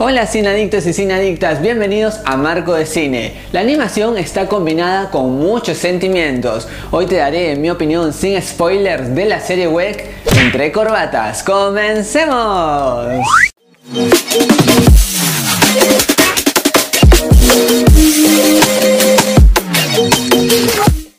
Hola cineadictos y cineadictas, bienvenidos a Marco de Cine. La animación está combinada con muchos sentimientos. Hoy te daré mi opinión sin spoilers de la serie web Entre Corbatas. ¡Comencemos!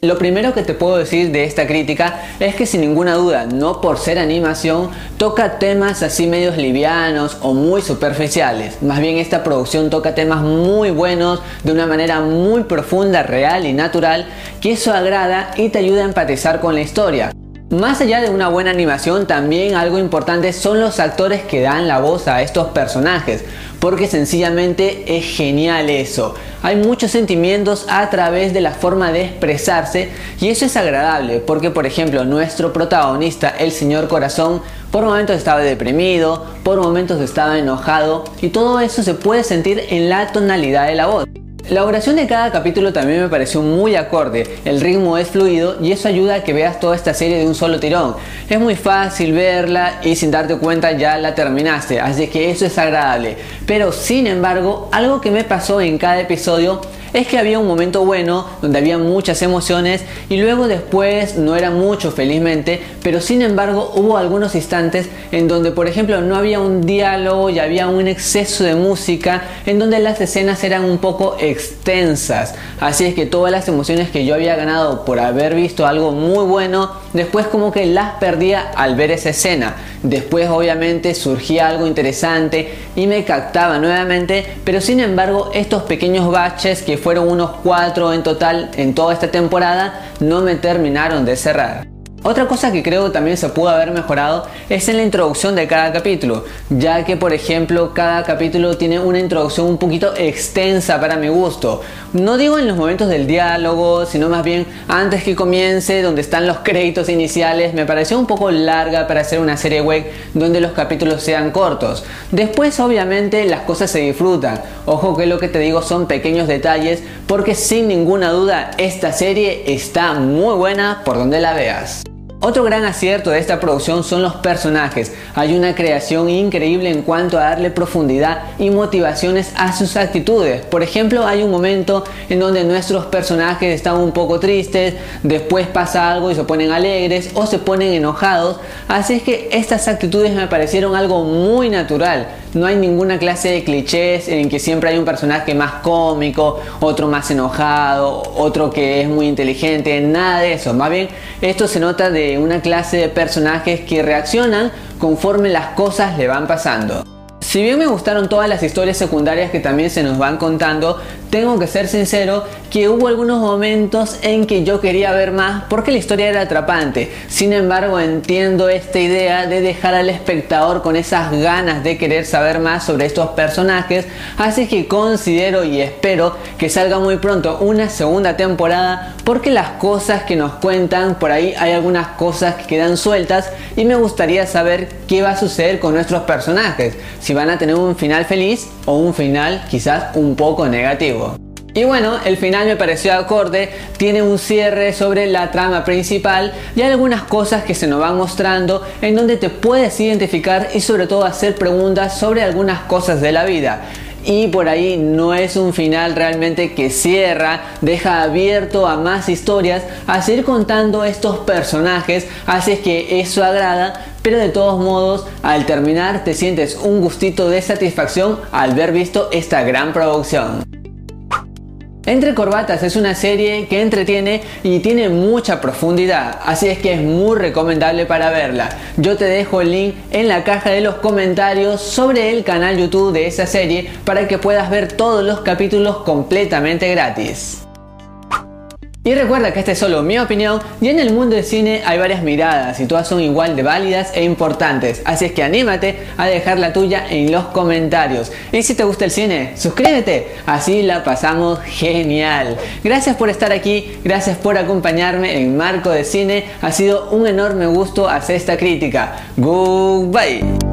Lo primero que te puedo decir de esta crítica es que sin ninguna duda, no por ser animación, toca temas así medios livianos o muy superficiales. Más bien esta producción toca temas muy buenos de una manera muy profunda, real y natural, que eso agrada y te ayuda a empatizar con la historia. Más allá de una buena animación, también algo importante son los actores que dan la voz a estos personajes, porque sencillamente es genial eso. Hay muchos sentimientos a través de la forma de expresarse y eso es agradable, porque por ejemplo nuestro protagonista, el señor corazón, por momentos estaba deprimido, por momentos estaba enojado y todo eso se puede sentir en la tonalidad de la voz. La oración de cada capítulo también me pareció muy acorde, el ritmo es fluido y eso ayuda a que veas toda esta serie de un solo tirón. Es muy fácil verla y sin darte cuenta ya la terminaste, así que eso es agradable. Pero sin embargo, algo que me pasó en cada episodio es que había un momento bueno donde había muchas emociones y luego después no era mucho felizmente, pero sin embargo hubo algunos instantes en donde por ejemplo no había un diálogo y había un exceso de música en donde las escenas eran un poco extensas. Así es que todas las emociones que yo había ganado por haber visto algo muy bueno, después como que las perdía al ver esa escena. Después obviamente surgía algo interesante y me captaba nuevamente, pero sin embargo estos pequeños baches que fueron unos cuatro en total en toda esta temporada no me terminaron de cerrar. Otra cosa que creo que también se pudo haber mejorado es en la introducción de cada capítulo, ya que por ejemplo cada capítulo tiene una introducción un poquito extensa para mi gusto. No digo en los momentos del diálogo, sino más bien antes que comience, donde están los créditos iniciales, me pareció un poco larga para hacer una serie web donde los capítulos sean cortos. Después obviamente las cosas se disfrutan. Ojo que lo que te digo son pequeños detalles, porque sin ninguna duda esta serie está muy buena por donde la veas. Otro gran acierto de esta producción son los personajes. Hay una creación increíble en cuanto a darle profundidad y motivaciones a sus actitudes. Por ejemplo, hay un momento en donde nuestros personajes están un poco tristes, después pasa algo y se ponen alegres o se ponen enojados. Así es que estas actitudes me parecieron algo muy natural. No hay ninguna clase de clichés en que siempre hay un personaje más cómico, otro más enojado, otro que es muy inteligente, nada de eso. Más bien, esto se nota de una clase de personajes que reaccionan conforme las cosas le van pasando. Si bien me gustaron todas las historias secundarias que también se nos van contando, tengo que ser sincero que hubo algunos momentos en que yo quería ver más porque la historia era atrapante. Sin embargo, entiendo esta idea de dejar al espectador con esas ganas de querer saber más sobre estos personajes, así que considero y espero que salga muy pronto una segunda temporada porque las cosas que nos cuentan, por ahí hay algunas cosas que quedan sueltas y me gustaría saber qué va a suceder con nuestros personajes, si van a tener un final feliz o un final quizás un poco negativo. Y bueno, el final me pareció acorde, tiene un cierre sobre la trama principal y algunas cosas que se nos van mostrando en donde te puedes identificar y sobre todo hacer preguntas sobre algunas cosas de la vida y por ahí no es un final realmente que cierra, deja abierto a más historias, a seguir contando estos personajes, así es que eso agrada, pero de todos modos al terminar te sientes un gustito de satisfacción al ver visto esta gran producción. Entre Corbatas es una serie que entretiene y tiene mucha profundidad, así es que es muy recomendable para verla. Yo te dejo el link en la caja de los comentarios sobre el canal YouTube de esa serie para que puedas ver todos los capítulos completamente gratis. Y recuerda que esta es solo mi opinión y en el mundo del cine hay varias miradas y todas son igual de válidas e importantes, así es que anímate a dejar la tuya en los comentarios. Y si te gusta el cine, suscríbete, así la pasamos genial. Gracias por estar aquí, gracias por acompañarme en Marco de Cine, ha sido un enorme gusto hacer esta crítica. Goodbye.